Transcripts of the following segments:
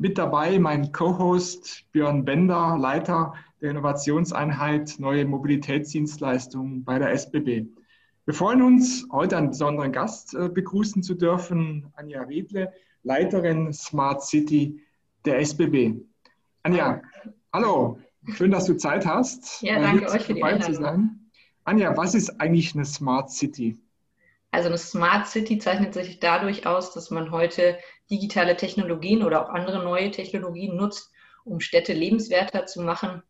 Mit dabei mein Co-Host Björn Bender, Leiter der Innovationseinheit Neue Mobilitätsdienstleistungen bei der SBB. Wir freuen uns, heute einen besonderen Gast äh, begrüßen zu dürfen, Anja Riedle, Leiterin Smart City der SBB. Anja, hallo, schön, dass du Zeit hast. Ja, danke euch für die Einladung. Anja, was ist eigentlich eine Smart City? Also eine Smart City zeichnet sich dadurch aus, dass man heute digitale Technologien oder auch andere neue Technologien nutzt, um Städte lebenswerter zu machen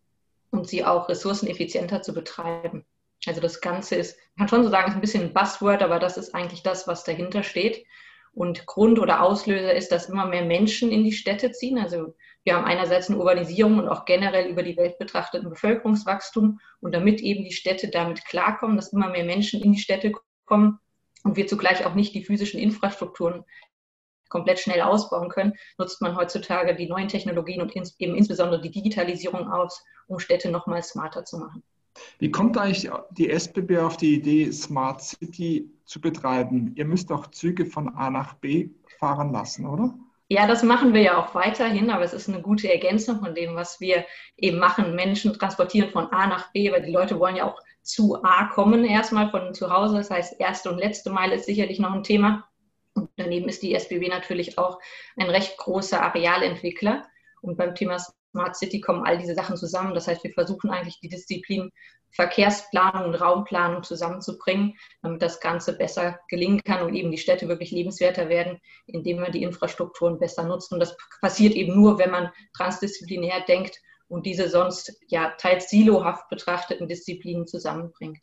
und sie auch ressourceneffizienter zu betreiben. Also das Ganze ist, man kann schon so sagen, ist ein bisschen ein Buzzword, aber das ist eigentlich das, was dahinter steht. Und Grund oder Auslöser ist, dass immer mehr Menschen in die Städte ziehen. Also wir haben einerseits eine Urbanisierung und auch generell über die Welt betrachteten Bevölkerungswachstum. Und damit eben die Städte damit klarkommen, dass immer mehr Menschen in die Städte kommen und wir zugleich auch nicht die physischen Infrastrukturen komplett schnell ausbauen können, nutzt man heutzutage die neuen Technologien und ins, eben insbesondere die Digitalisierung aus, um Städte nochmal smarter zu machen. Wie kommt eigentlich die SBB auf die Idee, Smart City zu betreiben? Ihr müsst auch Züge von A nach B fahren lassen, oder? Ja, das machen wir ja auch weiterhin, aber es ist eine gute Ergänzung von dem, was wir eben machen. Menschen transportieren von A nach B, weil die Leute wollen ja auch zu A kommen, erstmal von zu Hause. Das heißt, erste und letzte Meile ist sicherlich noch ein Thema. Und daneben ist die SBB natürlich auch ein recht großer Arealentwickler. Und beim Thema Smart City kommen all diese Sachen zusammen. Das heißt, wir versuchen eigentlich die Disziplin Verkehrsplanung und Raumplanung zusammenzubringen, damit das Ganze besser gelingen kann und eben die Städte wirklich lebenswerter werden, indem man die Infrastrukturen besser nutzt. Und das passiert eben nur, wenn man transdisziplinär denkt und diese sonst ja teils silohaft betrachteten Disziplinen zusammenbringt.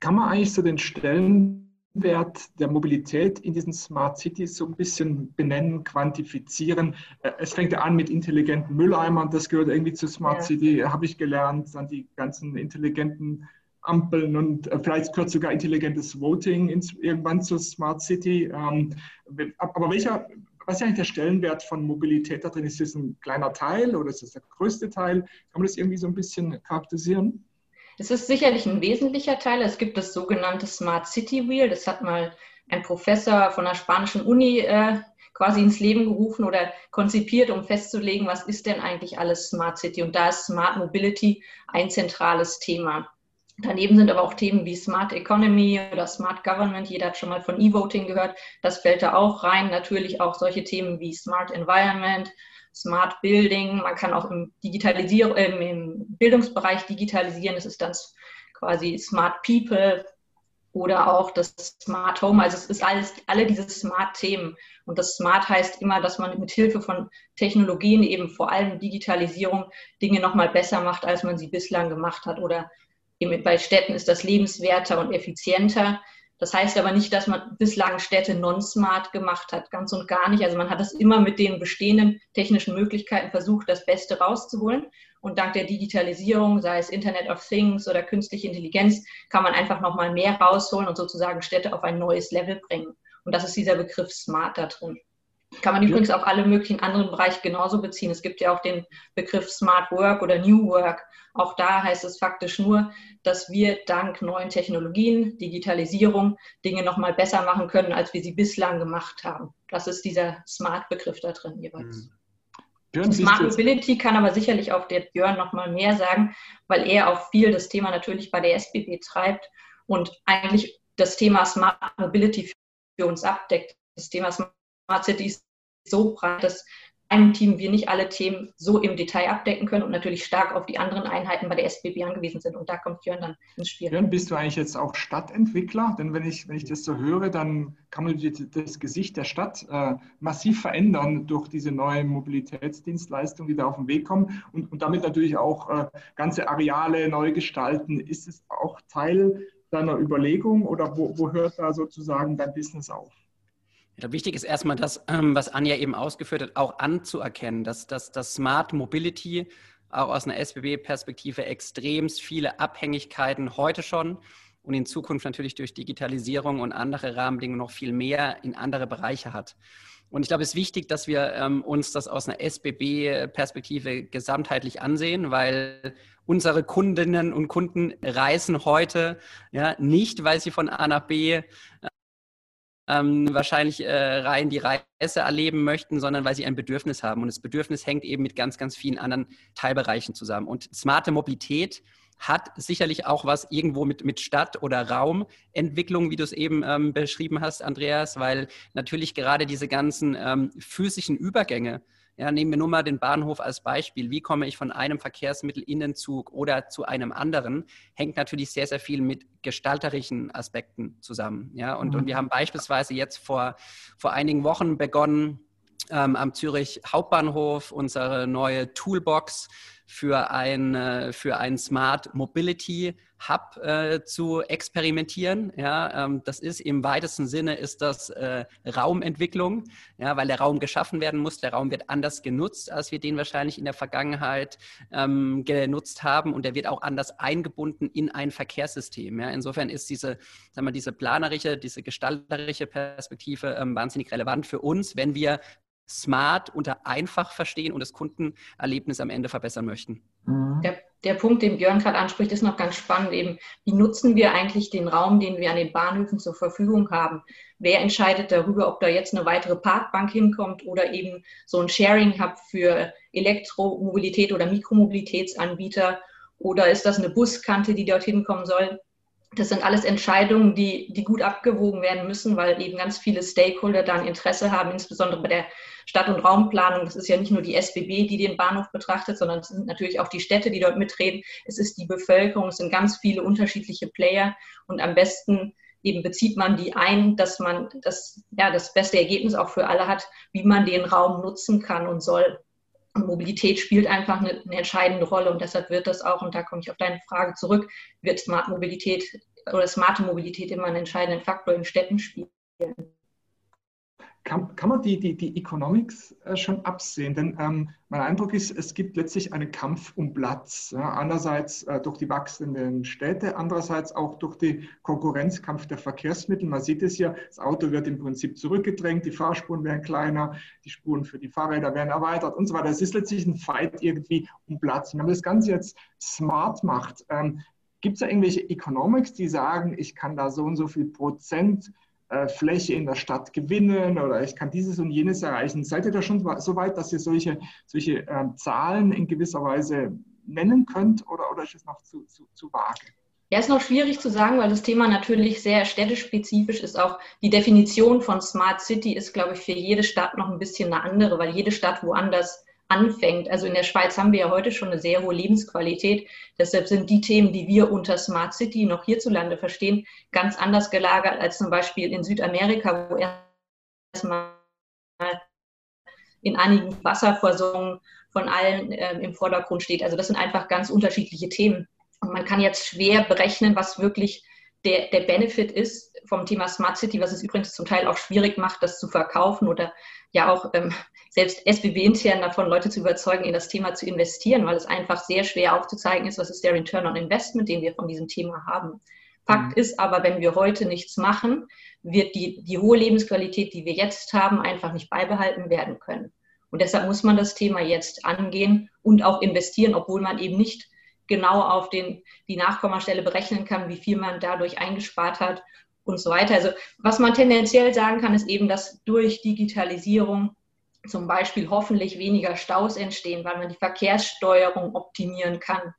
Kann man eigentlich so den Stellenwert der Mobilität in diesen Smart Cities so ein bisschen benennen, quantifizieren? Äh, es fängt ja an mit intelligenten Mülleimern, das gehört irgendwie zu Smart ja. City, habe ich gelernt, dann die ganzen intelligenten Ampeln und äh, vielleicht gehört sogar intelligentes Voting ins, irgendwann zur Smart City. Ähm, aber welcher, was ist eigentlich der Stellenwert von Mobilität da drin? Ist das ein kleiner Teil oder ist das der größte Teil? Kann man das irgendwie so ein bisschen charakterisieren? Es ist sicherlich ein wesentlicher Teil. Es gibt das sogenannte Smart City Wheel. Das hat mal ein Professor von der spanischen Uni äh, quasi ins Leben gerufen oder konzipiert, um festzulegen, was ist denn eigentlich alles Smart City. Und da ist Smart Mobility ein zentrales Thema. Daneben sind aber auch Themen wie Smart Economy oder Smart Government. Jeder hat schon mal von E-Voting gehört. Das fällt da auch rein. Natürlich auch solche Themen wie Smart Environment, Smart Building. Man kann auch im, Digitalisier äh, im Bildungsbereich digitalisieren. Das ist dann quasi Smart People oder auch das Smart Home. Also es ist alles, alle diese Smart-Themen. Und das Smart heißt immer, dass man mit Hilfe von Technologien, eben vor allem Digitalisierung, Dinge nochmal besser macht, als man sie bislang gemacht hat oder bei Städten ist das lebenswerter und effizienter. Das heißt aber nicht, dass man bislang Städte non-smart gemacht hat, ganz und gar nicht. Also man hat es immer mit den bestehenden technischen Möglichkeiten versucht, das Beste rauszuholen. Und dank der Digitalisierung, sei es Internet of Things oder künstliche Intelligenz, kann man einfach nochmal mehr rausholen und sozusagen Städte auf ein neues Level bringen. Und das ist dieser Begriff Smart da drin. Kann man übrigens auch alle möglichen anderen Bereiche genauso beziehen. Es gibt ja auch den Begriff Smart Work oder New Work. Auch da heißt es faktisch nur, dass wir dank neuen Technologien, Digitalisierung Dinge nochmal besser machen können, als wir sie bislang gemacht haben. Das ist dieser Smart-Begriff da drin jeweils. Mhm. Smart Mobility kann aber sicherlich auch der Björn nochmal mehr sagen, weil er auch viel das Thema natürlich bei der SBB treibt und eigentlich das Thema Smart Mobility für uns abdeckt. Das Thema Smart Cities so breit, dass einem Team wir nicht alle Themen so im Detail abdecken können und natürlich stark auf die anderen Einheiten bei der SBB angewiesen sind. Und da kommt Jörn dann ins Spiel. Jörn, bist du eigentlich jetzt auch Stadtentwickler? Denn wenn ich, wenn ich das so höre, dann kann man das Gesicht der Stadt äh, massiv verändern durch diese neuen Mobilitätsdienstleistungen, die da auf den Weg kommen und, und damit natürlich auch äh, ganze Areale neu gestalten. Ist es auch Teil deiner Überlegung oder wo, wo hört da sozusagen dein Business auf? Ich glaube, wichtig ist erstmal das, ähm, was Anja eben ausgeführt hat, auch anzuerkennen, dass, dass, dass Smart Mobility auch aus einer SBB-Perspektive extremst viele Abhängigkeiten heute schon und in Zukunft natürlich durch Digitalisierung und andere Rahmenbedingungen noch viel mehr in andere Bereiche hat. Und ich glaube, es ist wichtig, dass wir ähm, uns das aus einer SBB-Perspektive gesamtheitlich ansehen, weil unsere Kundinnen und Kunden reisen heute ja, nicht, weil sie von A nach B ähm, wahrscheinlich äh, rein die Reise erleben möchten, sondern weil sie ein Bedürfnis haben. Und das Bedürfnis hängt eben mit ganz, ganz vielen anderen Teilbereichen zusammen. Und smarte Mobilität hat sicherlich auch was irgendwo mit, mit Stadt- oder Raumentwicklung, wie du es eben ähm, beschrieben hast, Andreas, weil natürlich gerade diese ganzen ähm, physischen Übergänge, ja, nehmen wir nur mal den Bahnhof als Beispiel. Wie komme ich von einem Verkehrsmittel in den Zug oder zu einem anderen? Hängt natürlich sehr, sehr viel mit gestalterischen Aspekten zusammen. Ja, und, mhm. und wir haben beispielsweise jetzt vor, vor einigen Wochen begonnen, ähm, am Zürich Hauptbahnhof unsere neue Toolbox für ein, äh, für ein Smart Mobility Hub äh, zu experimentieren. Ja, ähm, das ist im weitesten Sinne ist das äh, Raumentwicklung, ja, weil der Raum geschaffen werden muss. Der Raum wird anders genutzt, als wir den wahrscheinlich in der Vergangenheit ähm, genutzt haben und der wird auch anders eingebunden in ein Verkehrssystem. Ja. Insofern ist diese, sagen wir, diese planerische, diese gestalterische Perspektive ähm, wahnsinnig relevant für uns, wenn wir smart unter einfach verstehen und das Kundenerlebnis am Ende verbessern möchten. Mhm. Der, der Punkt, den Björn gerade anspricht, ist noch ganz spannend. Eben, wie nutzen wir eigentlich den Raum, den wir an den Bahnhöfen zur Verfügung haben? Wer entscheidet darüber, ob da jetzt eine weitere Parkbank hinkommt oder eben so ein Sharing-Hub für Elektromobilität oder Mikromobilitätsanbieter? Oder ist das eine Buskante, die dorthin kommen soll? Das sind alles Entscheidungen, die, die gut abgewogen werden müssen, weil eben ganz viele Stakeholder dann Interesse haben, insbesondere bei der Stadt- und Raumplanung. Das ist ja nicht nur die SBB, die den Bahnhof betrachtet, sondern es sind natürlich auch die Städte, die dort mitreden. Es ist die Bevölkerung, es sind ganz viele unterschiedliche Player und am besten eben bezieht man die ein, dass man das, ja, das beste Ergebnis auch für alle hat, wie man den Raum nutzen kann und soll. Mobilität spielt einfach eine, eine, entscheidende Rolle und deshalb wird das auch, und da komme ich auf deine Frage zurück, wird Smart Mobilität oder smarte Mobilität immer einen entscheidenden Faktor in Städten spielen. Kann, kann man die, die, die Economics äh, schon absehen? Denn ähm, mein Eindruck ist, es gibt letztlich einen Kampf um Platz. Ja? Einerseits äh, durch die wachsenden Städte, andererseits auch durch den Konkurrenzkampf der Verkehrsmittel. Man sieht es ja, das Auto wird im Prinzip zurückgedrängt, die Fahrspuren werden kleiner, die Spuren für die Fahrräder werden erweitert und so weiter. Es ist letztlich ein Fight irgendwie um Platz. wenn man das Ganze jetzt smart macht, ähm, gibt es da irgendwelche Economics, die sagen, ich kann da so und so viel Prozent äh, Fläche in der Stadt gewinnen oder ich kann dieses und jenes erreichen. Seid ihr da schon so weit, dass ihr solche, solche äh, Zahlen in gewisser Weise nennen könnt oder, oder ist es noch zu, zu, zu vage? Ja, ist noch schwierig zu sagen, weil das Thema natürlich sehr städtespezifisch ist. Auch die Definition von Smart City ist, glaube ich, für jede Stadt noch ein bisschen eine andere, weil jede Stadt woanders anfängt. Also in der Schweiz haben wir ja heute schon eine sehr hohe Lebensqualität. Deshalb sind die Themen, die wir unter Smart City noch hierzulande verstehen, ganz anders gelagert als zum Beispiel in Südamerika, wo erstmal in einigen Wasserversorgungen von allen äh, im Vordergrund steht. Also das sind einfach ganz unterschiedliche Themen. Und man kann jetzt schwer berechnen, was wirklich der, der Benefit ist vom Thema Smart City, was es übrigens zum Teil auch schwierig macht, das zu verkaufen oder ja auch ähm, selbst SBB intern davon, Leute zu überzeugen, in das Thema zu investieren, weil es einfach sehr schwer aufzuzeigen ist, was ist der Return on Investment, den wir von diesem Thema haben. Fakt mhm. ist aber, wenn wir heute nichts machen, wird die, die hohe Lebensqualität, die wir jetzt haben, einfach nicht beibehalten werden können. Und deshalb muss man das Thema jetzt angehen und auch investieren, obwohl man eben nicht genau auf den, die Nachkommastelle berechnen kann, wie viel man dadurch eingespart hat und so weiter. Also was man tendenziell sagen kann, ist eben, dass durch Digitalisierung zum Beispiel hoffentlich weniger Staus entstehen, weil man die Verkehrssteuerung optimieren kann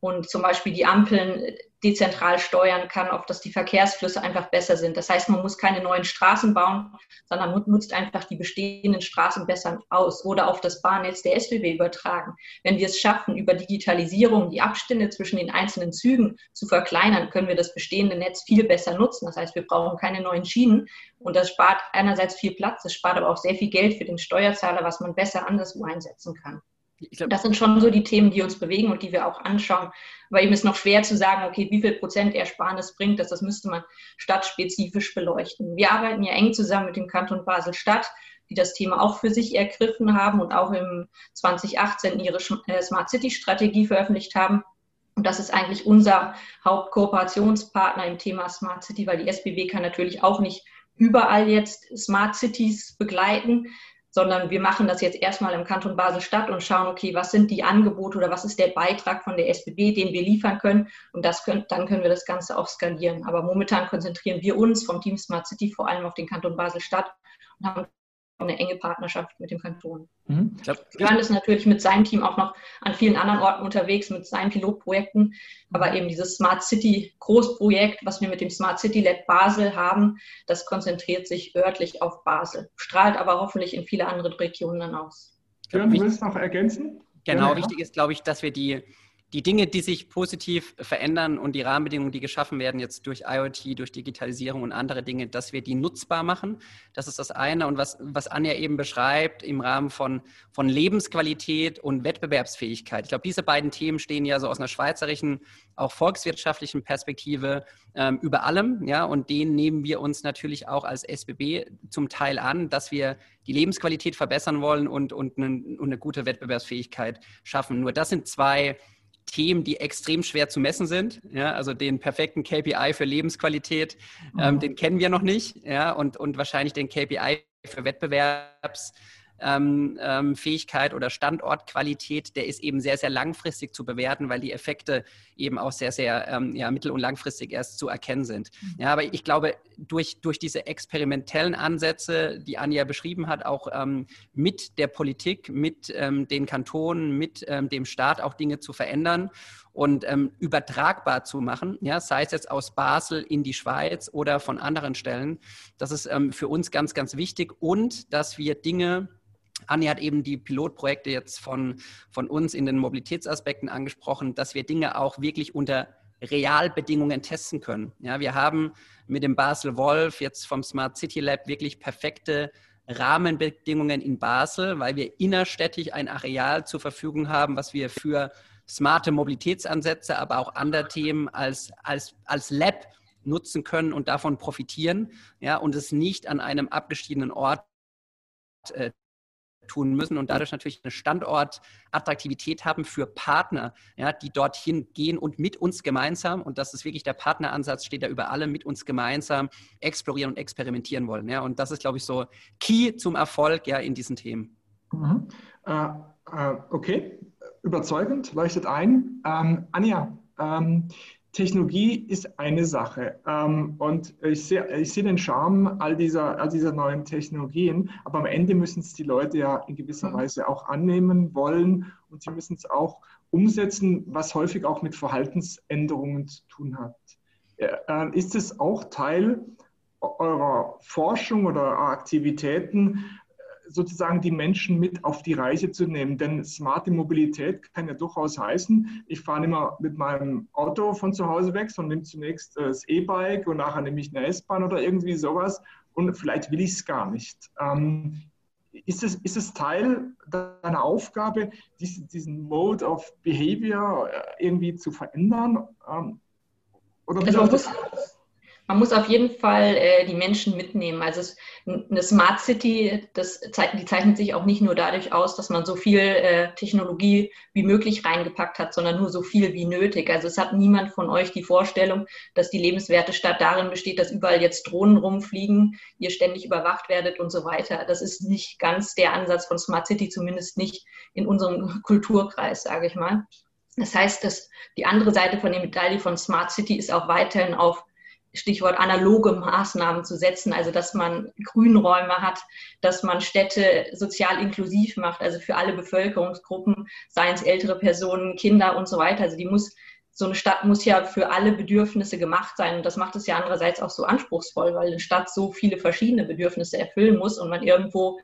und zum Beispiel die Ampeln dezentral steuern kann, auf dass die Verkehrsflüsse einfach besser sind. Das heißt, man muss keine neuen Straßen bauen, sondern nutzt einfach die bestehenden Straßen besser aus oder auf das Bahnnetz der SBB übertragen. Wenn wir es schaffen, über Digitalisierung die Abstände zwischen den einzelnen Zügen zu verkleinern, können wir das bestehende Netz viel besser nutzen. Das heißt, wir brauchen keine neuen Schienen und das spart einerseits viel Platz, es spart aber auch sehr viel Geld für den Steuerzahler, was man besser anderswo einsetzen kann. Glaub, das sind schon so die Themen, die uns bewegen und die wir auch anschauen. Aber eben ist noch schwer zu sagen, okay, wie viel Prozent Ersparnis bringt das? Das müsste man stadtspezifisch beleuchten. Wir arbeiten ja eng zusammen mit dem Kanton Basel-Stadt, die das Thema auch für sich ergriffen haben und auch im 2018 ihre äh, Smart City Strategie veröffentlicht haben. Und das ist eigentlich unser Hauptkooperationspartner im Thema Smart City, weil die SBB kann natürlich auch nicht überall jetzt Smart Cities begleiten, sondern wir machen das jetzt erstmal im Kanton Basel-Stadt und schauen, okay, was sind die Angebote oder was ist der Beitrag von der SBB, den wir liefern können und das können, dann können wir das Ganze auch skalieren. Aber momentan konzentrieren wir uns vom Team Smart City vor allem auf den Kanton Basel-Stadt und haben eine enge Partnerschaft mit dem Kanton. Mhm. Björn ist natürlich mit seinem Team auch noch an vielen anderen Orten unterwegs, mit seinen Pilotprojekten. Aber eben dieses Smart City Großprojekt, was wir mit dem Smart City Lab Basel haben, das konzentriert sich örtlich auf Basel, strahlt aber hoffentlich in viele andere Regionen dann aus. Björn, du willst noch ergänzen? Genau, ja, wichtig ist, glaube ich, dass wir die die Dinge, die sich positiv verändern und die Rahmenbedingungen, die geschaffen werden jetzt durch IoT, durch Digitalisierung und andere Dinge, dass wir die nutzbar machen. Das ist das eine. Und was, was Anja eben beschreibt im Rahmen von, von Lebensqualität und Wettbewerbsfähigkeit. Ich glaube, diese beiden Themen stehen ja so aus einer schweizerischen, auch volkswirtschaftlichen Perspektive ähm, über allem. Ja, und den nehmen wir uns natürlich auch als SBB zum Teil an, dass wir die Lebensqualität verbessern wollen und, und, eine, und eine gute Wettbewerbsfähigkeit schaffen. Nur das sind zwei Themen, die extrem schwer zu messen sind. Ja, also den perfekten KPI für Lebensqualität, ähm, mhm. den kennen wir noch nicht. Ja, und, und wahrscheinlich den KPI für Wettbewerbs ähm, ähm, Fähigkeit oder Standortqualität, der ist eben sehr, sehr langfristig zu bewerten, weil die Effekte eben auch sehr, sehr ähm, ja, mittel- und langfristig erst zu erkennen sind. Mhm. Ja, aber ich glaube, durch, durch diese experimentellen Ansätze, die Anja beschrieben hat, auch ähm, mit der Politik, mit ähm, den Kantonen, mit ähm, dem Staat auch Dinge zu verändern und ähm, übertragbar zu machen, ja, sei es jetzt aus Basel in die Schweiz oder von anderen Stellen. Das ist ähm, für uns ganz, ganz wichtig und dass wir Dinge Anni hat eben die Pilotprojekte jetzt von, von uns in den Mobilitätsaspekten angesprochen, dass wir Dinge auch wirklich unter Realbedingungen testen können. Ja, wir haben mit dem Basel Wolf jetzt vom Smart City Lab wirklich perfekte Rahmenbedingungen in Basel, weil wir innerstädtisch ein Areal zur Verfügung haben, was wir für smarte Mobilitätsansätze, aber auch andere Themen als, als, als Lab nutzen können und davon profitieren, ja, und es nicht an einem abgeschiedenen Ort äh, tun müssen und dadurch natürlich eine Standortattraktivität haben für Partner, ja, die dorthin gehen und mit uns gemeinsam, und das ist wirklich der Partneransatz, steht da über alle, mit uns gemeinsam explorieren und experimentieren wollen. Ja, und das ist, glaube ich, so Key zum Erfolg ja, in diesen Themen. Mhm. Äh, äh, okay, überzeugend, leuchtet ein. Ähm, Anja, ähm, Technologie ist eine Sache ähm, und ich sehe, ich sehe den Charme all dieser, all dieser neuen Technologien, aber am Ende müssen es die Leute ja in gewisser mhm. Weise auch annehmen wollen und sie müssen es auch umsetzen, was häufig auch mit Verhaltensänderungen zu tun hat. Äh, ist es auch Teil eurer Forschung oder eurer Aktivitäten, sozusagen die Menschen mit auf die Reise zu nehmen. Denn smarte Mobilität kann ja durchaus heißen, ich fahre nicht mehr mit meinem Auto von zu Hause weg, sondern nehme zunächst das E-Bike und nachher nehme ich eine S-Bahn oder irgendwie sowas und vielleicht will ich es gar nicht. Ähm, ist es, ist es Teil deiner Aufgabe, diesen, diesen Mode of Behavior äh, irgendwie zu verändern? Ähm, oder wie also, das? Man muss auf jeden Fall äh, die Menschen mitnehmen. Also eine Smart City, das, die zeichnet sich auch nicht nur dadurch aus, dass man so viel äh, Technologie wie möglich reingepackt hat, sondern nur so viel wie nötig. Also es hat niemand von euch die Vorstellung, dass die lebenswerte Stadt darin besteht, dass überall jetzt Drohnen rumfliegen, ihr ständig überwacht werdet und so weiter. Das ist nicht ganz der Ansatz von Smart City, zumindest nicht in unserem Kulturkreis, sage ich mal. Das heißt, dass die andere Seite von der Medaille von Smart City ist auch weiterhin auf Stichwort analoge Maßnahmen zu setzen, also dass man Grünräume hat, dass man Städte sozial inklusiv macht, also für alle Bevölkerungsgruppen, seien es ältere Personen, Kinder und so weiter. Also die muss, so eine Stadt muss ja für alle Bedürfnisse gemacht sein und das macht es ja andererseits auch so anspruchsvoll, weil eine Stadt so viele verschiedene Bedürfnisse erfüllen muss und man irgendwo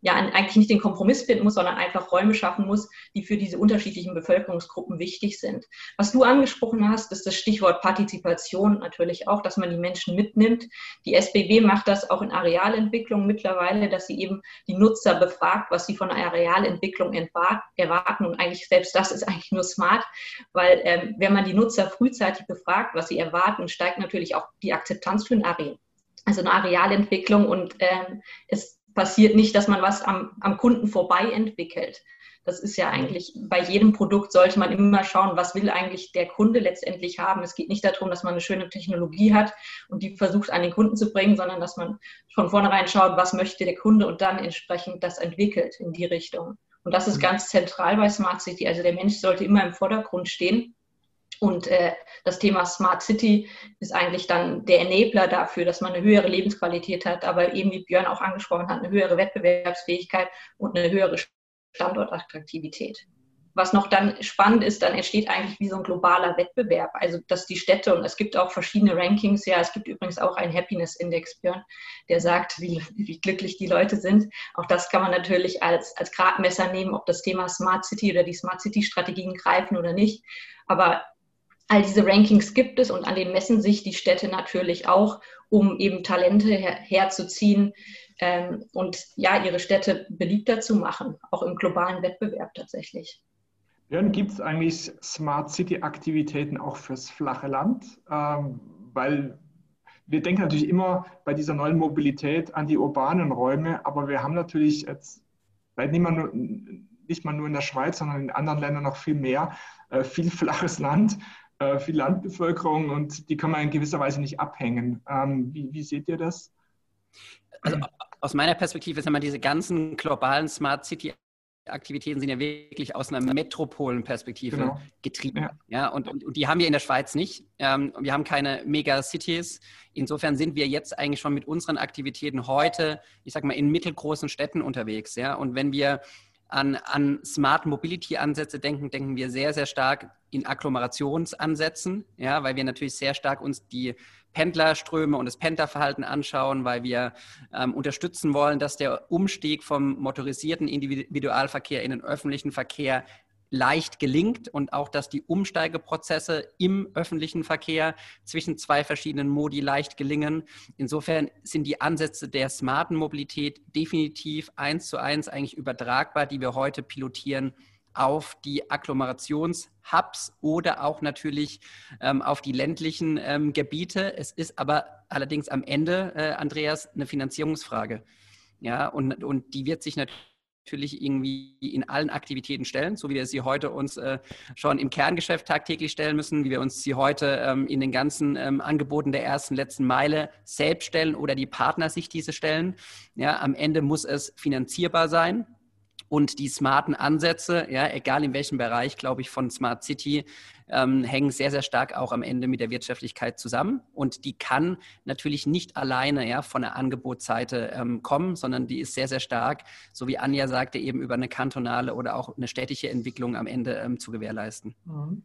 ja eigentlich nicht den Kompromiss finden muss, sondern einfach Räume schaffen muss, die für diese unterschiedlichen Bevölkerungsgruppen wichtig sind. Was du angesprochen hast, ist das Stichwort Partizipation natürlich auch, dass man die Menschen mitnimmt. Die SBB macht das auch in Arealentwicklung mittlerweile, dass sie eben die Nutzer befragt, was sie von einer Arealentwicklung erwarten. Und eigentlich selbst das ist eigentlich nur smart, weil ähm, wenn man die Nutzer frühzeitig befragt, was sie erwarten, steigt natürlich auch die Akzeptanz für ein Areal. Also eine Arealentwicklung und ähm, es passiert nicht, dass man was am, am Kunden vorbei entwickelt. Das ist ja eigentlich bei jedem Produkt sollte man immer schauen, was will eigentlich der Kunde letztendlich haben. Es geht nicht darum, dass man eine schöne Technologie hat und die versucht an den Kunden zu bringen, sondern dass man von vornherein schaut, was möchte der Kunde und dann entsprechend das entwickelt in die Richtung. Und das ist mhm. ganz zentral bei Smart City. Also der Mensch sollte immer im Vordergrund stehen. Und äh, das Thema Smart City ist eigentlich dann der Enabler dafür, dass man eine höhere Lebensqualität hat, aber eben wie Björn auch angesprochen hat, eine höhere Wettbewerbsfähigkeit und eine höhere Standortattraktivität. Was noch dann spannend ist, dann entsteht eigentlich wie so ein globaler Wettbewerb. Also, dass die Städte, und es gibt auch verschiedene Rankings, ja, es gibt übrigens auch einen Happiness-Index, Björn, der sagt, wie, wie glücklich die Leute sind. Auch das kann man natürlich als, als Gradmesser nehmen, ob das Thema Smart City oder die Smart City-Strategien greifen oder nicht. Aber all diese Rankings gibt es und an denen messen sich die Städte natürlich auch, um eben Talente her herzuziehen, ähm, und ja, ihre Städte beliebter zu machen, auch im globalen Wettbewerb tatsächlich. Björn, gibt es eigentlich Smart City-Aktivitäten auch fürs flache Land? Ähm, weil wir denken natürlich immer bei dieser neuen Mobilität an die urbanen Räume, aber wir haben natürlich jetzt, vielleicht nicht mal nur, nicht mal nur in der Schweiz, sondern in anderen Ländern noch viel mehr, äh, viel flaches Land, äh, viel Landbevölkerung und die kann man in gewisser Weise nicht abhängen. Ähm, wie, wie seht ihr das? Also aus meiner Perspektive sind diese ganzen globalen Smart City Aktivitäten sind ja wirklich aus einer Metropolenperspektive genau. getrieben. Ja. ja und, und, und, die haben wir in der Schweiz nicht. Ähm, wir haben keine Megacities. Insofern sind wir jetzt eigentlich schon mit unseren Aktivitäten heute, ich sag mal, in mittelgroßen Städten unterwegs. Ja? Und wenn wir an, an Smart Mobility Ansätze denken, denken wir sehr, sehr stark in Aggloomerationsansätzen, ja, weil wir natürlich sehr stark uns die Pendlerströme und das Pendlerverhalten anschauen, weil wir ähm, unterstützen wollen, dass der Umstieg vom motorisierten Individualverkehr in den öffentlichen Verkehr leicht gelingt und auch, dass die Umsteigeprozesse im öffentlichen Verkehr zwischen zwei verschiedenen Modi leicht gelingen. Insofern sind die Ansätze der smarten Mobilität definitiv eins zu eins eigentlich übertragbar, die wir heute pilotieren auf die Agglomerationshubs oder auch natürlich ähm, auf die ländlichen ähm, Gebiete. Es ist aber allerdings am Ende, äh, Andreas, eine Finanzierungsfrage. Ja, und, und die wird sich natürlich irgendwie in allen Aktivitäten stellen, so wie wir sie heute uns äh, schon im Kerngeschäft tagtäglich stellen müssen, wie wir uns sie heute ähm, in den ganzen ähm, Angeboten der ersten, letzten Meile selbst stellen oder die Partner sich diese stellen. Ja, am Ende muss es finanzierbar sein. Und die smarten Ansätze, ja, egal in welchem Bereich, glaube ich, von Smart City, ähm, hängen sehr, sehr stark auch am Ende mit der Wirtschaftlichkeit zusammen. Und die kann natürlich nicht alleine ja, von der Angebotsseite ähm, kommen, sondern die ist sehr, sehr stark, so wie Anja sagte, eben über eine kantonale oder auch eine städtische Entwicklung am Ende ähm, zu gewährleisten. Mhm.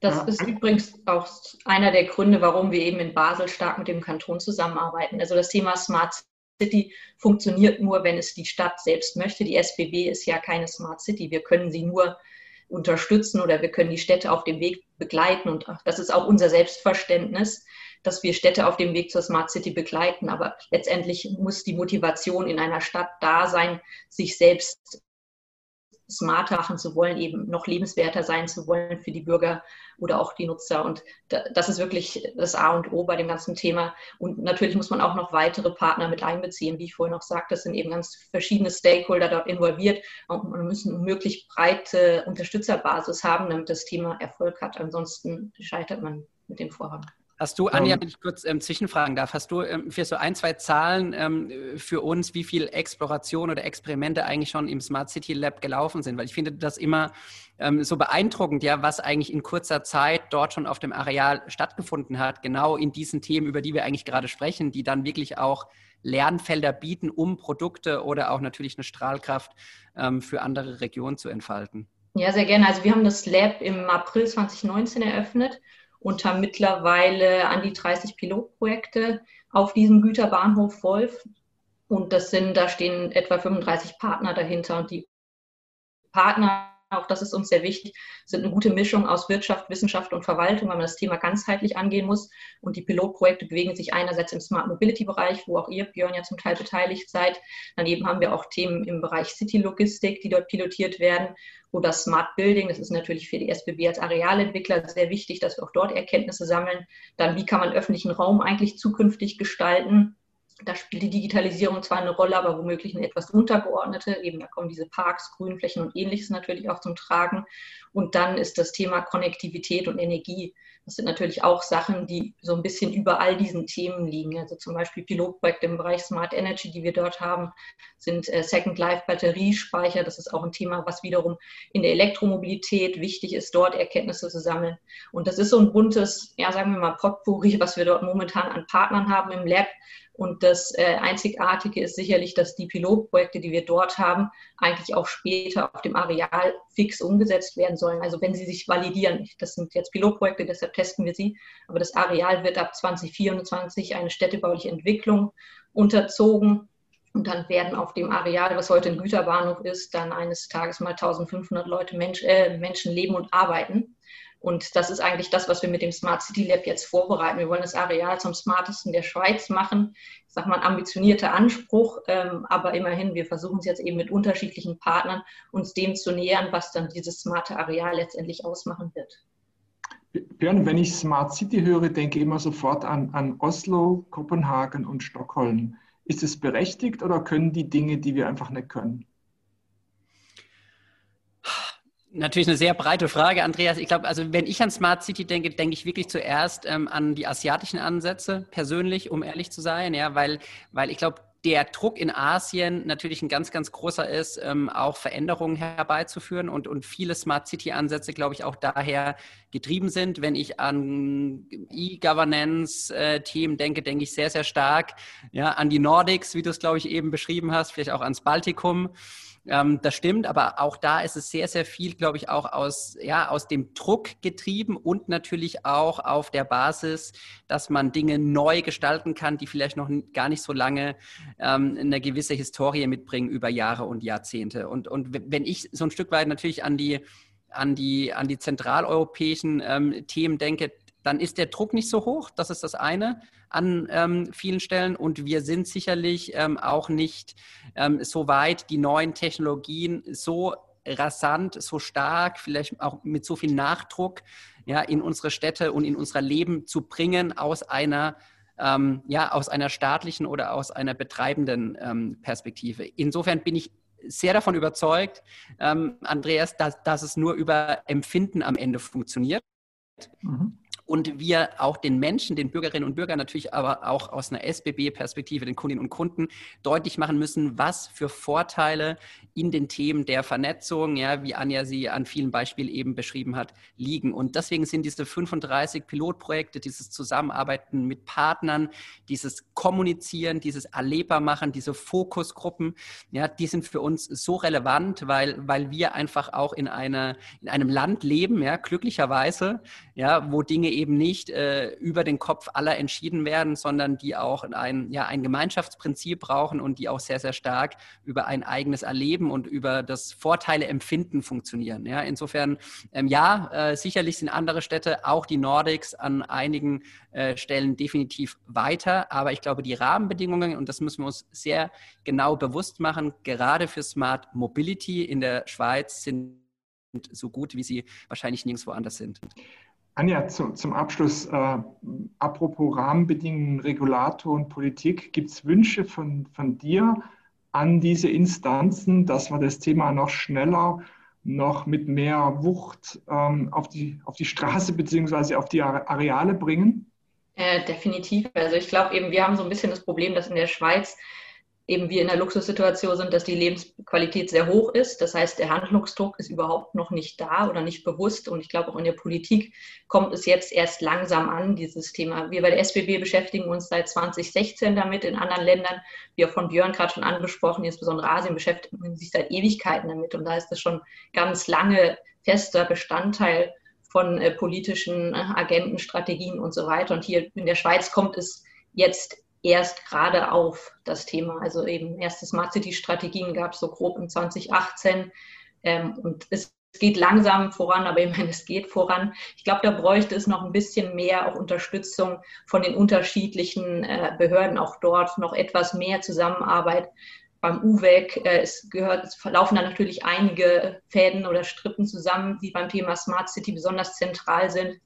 Das ja. ist übrigens auch einer der Gründe, warum wir eben in Basel stark mit dem Kanton zusammenarbeiten. Also das Thema Smart City funktioniert nur, wenn es die Stadt selbst möchte. Die SBB ist ja keine Smart City. Wir können sie nur unterstützen oder wir können die Städte auf dem Weg begleiten. Und das ist auch unser Selbstverständnis, dass wir Städte auf dem Weg zur Smart City begleiten. Aber letztendlich muss die Motivation in einer Stadt da sein, sich selbst smarter machen zu wollen, eben noch lebenswerter sein zu wollen für die Bürger oder auch die Nutzer. Und das ist wirklich das A und O bei dem ganzen Thema. Und natürlich muss man auch noch weitere Partner mit einbeziehen. Wie ich vorhin noch sagte, es sind eben ganz verschiedene Stakeholder dort involviert. Und man muss eine möglichst breite Unterstützerbasis haben, damit das Thema Erfolg hat. Ansonsten scheitert man mit dem Vorhaben. Hast du, Anja, wenn ich kurz ähm, zwischenfragen darf, hast du ähm, für so ein, zwei Zahlen ähm, für uns, wie viel Exploration oder Experimente eigentlich schon im Smart City Lab gelaufen sind? Weil ich finde das immer ähm, so beeindruckend, ja, was eigentlich in kurzer Zeit dort schon auf dem Areal stattgefunden hat, genau in diesen Themen, über die wir eigentlich gerade sprechen, die dann wirklich auch Lernfelder bieten, um Produkte oder auch natürlich eine Strahlkraft ähm, für andere Regionen zu entfalten. Ja, sehr gerne. Also wir haben das Lab im April 2019 eröffnet haben mittlerweile an die 30 Pilotprojekte auf diesem Güterbahnhof Wolf. Und das sind, da stehen etwa 35 Partner dahinter. Und die Partner, auch das ist uns sehr wichtig, sind eine gute Mischung aus Wirtschaft, Wissenschaft und Verwaltung, weil man das Thema ganzheitlich angehen muss. Und die Pilotprojekte bewegen sich einerseits im Smart Mobility Bereich, wo auch ihr, Björn, ja zum Teil beteiligt seid. Daneben haben wir auch Themen im Bereich City Logistik, die dort pilotiert werden oder Smart Building. Das ist natürlich für die SBB als Arealentwickler sehr wichtig, dass wir auch dort Erkenntnisse sammeln. Dann, wie kann man öffentlichen Raum eigentlich zukünftig gestalten? Da spielt die Digitalisierung zwar eine Rolle, aber womöglich eine etwas untergeordnete. Eben da kommen diese Parks, Grünflächen und ähnliches natürlich auch zum Tragen. Und dann ist das Thema Konnektivität und Energie. Das sind natürlich auch Sachen, die so ein bisschen über all diesen Themen liegen. Also zum Beispiel Pilotprojekte im Bereich Smart Energy, die wir dort haben, sind äh, Second Life Batteriespeicher. Das ist auch ein Thema, was wiederum in der Elektromobilität wichtig ist, dort Erkenntnisse zu sammeln. Und das ist so ein buntes, ja, sagen wir mal, Potpourri, was wir dort momentan an Partnern haben im Lab. Und das äh, Einzigartige ist sicherlich, dass die Pilotprojekte, die wir dort haben, eigentlich auch später auf dem Areal fix umgesetzt werden sollen. Also wenn sie sich validieren, das sind jetzt Pilotprojekte, deshalb testen wir sie, aber das Areal wird ab 2024 eine städtebauliche Entwicklung unterzogen. Und dann werden auf dem Areal, was heute ein Güterbahnhof ist, dann eines Tages mal 1500 Leute Mensch, äh, Menschen leben und arbeiten. Und das ist eigentlich das, was wir mit dem Smart City Lab jetzt vorbereiten. Wir wollen das Areal zum smartesten der Schweiz machen. Ich sage mal, ein ambitionierter Anspruch, ähm, aber immerhin, wir versuchen es jetzt eben mit unterschiedlichen Partnern, uns dem zu nähern, was dann dieses smarte Areal letztendlich ausmachen wird. Björn, wenn ich Smart City höre, denke ich immer sofort an, an Oslo, Kopenhagen und Stockholm. Ist es berechtigt oder können die Dinge, die wir einfach nicht können? Natürlich eine sehr breite Frage, Andreas. Ich glaube, also wenn ich an Smart City denke, denke ich wirklich zuerst ähm, an die asiatischen Ansätze persönlich, um ehrlich zu sein, ja, weil, weil ich glaube, der Druck in Asien natürlich ein ganz, ganz großer ist, ähm, auch Veränderungen herbeizuführen und, und viele Smart City-Ansätze, glaube ich, auch daher getrieben sind. Wenn ich an E-Governance-Themen denke, denke ich sehr, sehr stark ja, an die Nordics, wie du es, glaube ich, eben beschrieben hast, vielleicht auch ans Baltikum. Ähm, das stimmt, aber auch da ist es sehr, sehr viel, glaube ich, auch aus, ja, aus dem Druck getrieben und natürlich auch auf der Basis, dass man Dinge neu gestalten kann, die vielleicht noch gar nicht so lange ähm, eine gewisse Historie mitbringen über Jahre und Jahrzehnte. Und, und wenn ich so ein Stück weit natürlich an die an die, an die zentraleuropäischen ähm, Themen denke, dann ist der Druck nicht so hoch. Das ist das eine an ähm, vielen Stellen. Und wir sind sicherlich ähm, auch nicht ähm, so weit, die neuen Technologien so rasant, so stark, vielleicht auch mit so viel Nachdruck ja, in unsere Städte und in unser Leben zu bringen aus einer ähm, ja, aus einer staatlichen oder aus einer betreibenden ähm, Perspektive. Insofern bin ich sehr davon überzeugt, ähm, Andreas, dass, dass es nur über Empfinden am Ende funktioniert. Mhm und wir auch den Menschen, den Bürgerinnen und Bürgern natürlich aber auch aus einer SBB-Perspektive, den Kundinnen und Kunden deutlich machen müssen, was für Vorteile in den Themen der Vernetzung, ja, wie Anja sie an vielen Beispielen eben beschrieben hat, liegen. Und deswegen sind diese 35 Pilotprojekte, dieses Zusammenarbeiten mit Partnern, dieses Kommunizieren, dieses Erlebbar machen, diese Fokusgruppen, ja, die sind für uns so relevant, weil, weil wir einfach auch in, einer, in einem Land leben, ja, glücklicherweise, ja, wo Dinge eben nicht äh, über den Kopf aller entschieden werden, sondern die auch ein, ja, ein Gemeinschaftsprinzip brauchen und die auch sehr, sehr stark über ein eigenes Erleben und über das Vorteile empfinden funktionieren. Ja, insofern, ähm, ja, äh, sicherlich sind andere Städte, auch die Nordics, an einigen äh, Stellen definitiv weiter. Aber ich glaube, die Rahmenbedingungen, und das müssen wir uns sehr genau bewusst machen, gerade für Smart Mobility in der Schweiz sind so gut, wie sie wahrscheinlich nirgendwo anders sind. Anja, zu, zum Abschluss, äh, apropos Rahmenbedingungen, Regulator und Politik, gibt es Wünsche von, von dir an diese Instanzen, dass wir das Thema noch schneller, noch mit mehr Wucht ähm, auf, die, auf die Straße bzw. auf die Areale bringen? Äh, definitiv. Also ich glaube eben, wir haben so ein bisschen das Problem, dass in der Schweiz eben wir in der Luxussituation sind, dass die Lebensqualität sehr hoch ist. Das heißt, der Handlungsdruck ist überhaupt noch nicht da oder nicht bewusst. Und ich glaube, auch in der Politik kommt es jetzt erst langsam an, dieses Thema. Wir bei der SBB beschäftigen uns seit 2016 damit. In anderen Ländern, wie auch von Björn gerade schon angesprochen, insbesondere Asien, beschäftigen sich seit Ewigkeiten damit. Und da ist das schon ganz lange fester Bestandteil von äh, politischen äh, Agenten, Strategien und so weiter. Und hier in der Schweiz kommt es jetzt erst gerade auf das Thema. Also eben erste Smart City Strategien gab es so grob im 2018 ähm, und es geht langsam voran, aber ich meine, es geht voran. Ich glaube, da bräuchte es noch ein bisschen mehr auch Unterstützung von den unterschiedlichen äh, Behörden, auch dort noch etwas mehr Zusammenarbeit. Beim UWEC äh, es gehört, es verlaufen da natürlich einige Fäden oder Strippen zusammen, die beim Thema Smart City besonders zentral sind.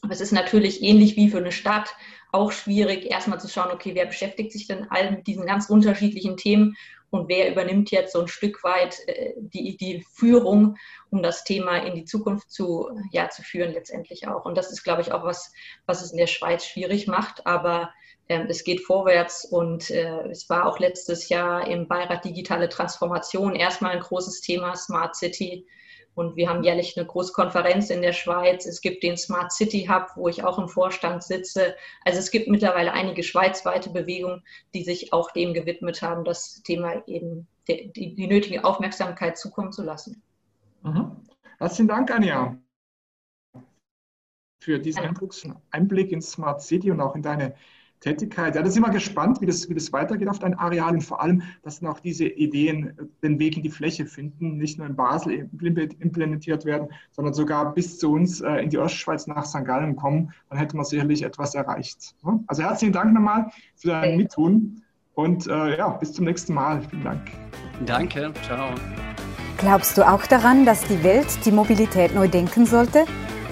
Aber es ist natürlich ähnlich wie für eine Stadt auch schwierig, erstmal zu schauen, okay, wer beschäftigt sich denn all mit diesen ganz unterschiedlichen Themen und wer übernimmt jetzt so ein Stück weit äh, die, die Führung, um das Thema in die Zukunft zu, ja, zu führen letztendlich auch. Und das ist, glaube ich, auch was, was es in der Schweiz schwierig macht. Aber ähm, es geht vorwärts und äh, es war auch letztes Jahr im Beirat Digitale Transformation erstmal ein großes Thema, Smart City. Und wir haben jährlich eine große Konferenz in der Schweiz. Es gibt den Smart City Hub, wo ich auch im Vorstand sitze. Also es gibt mittlerweile einige schweizweite Bewegungen, die sich auch dem gewidmet haben, das Thema eben die, die, die nötige Aufmerksamkeit zukommen zu lassen. Mhm. Herzlichen Dank, Anja, für diesen Einblick in Smart City und auch in deine Tätigkeit. Ja, da sind wir gespannt, wie das, wie das weitergeht auf dein Areal und vor allem, dass dann auch diese Ideen den Weg in die Fläche finden, nicht nur in Basel implementiert werden, sondern sogar bis zu uns äh, in die Ostschweiz nach St. Gallen kommen. Dann hätte man sicherlich etwas erreicht. Also herzlichen Dank nochmal für dein Mittun und äh, ja, bis zum nächsten Mal. Vielen Dank. Danke, ciao. Glaubst du auch daran, dass die Welt die Mobilität neu denken sollte?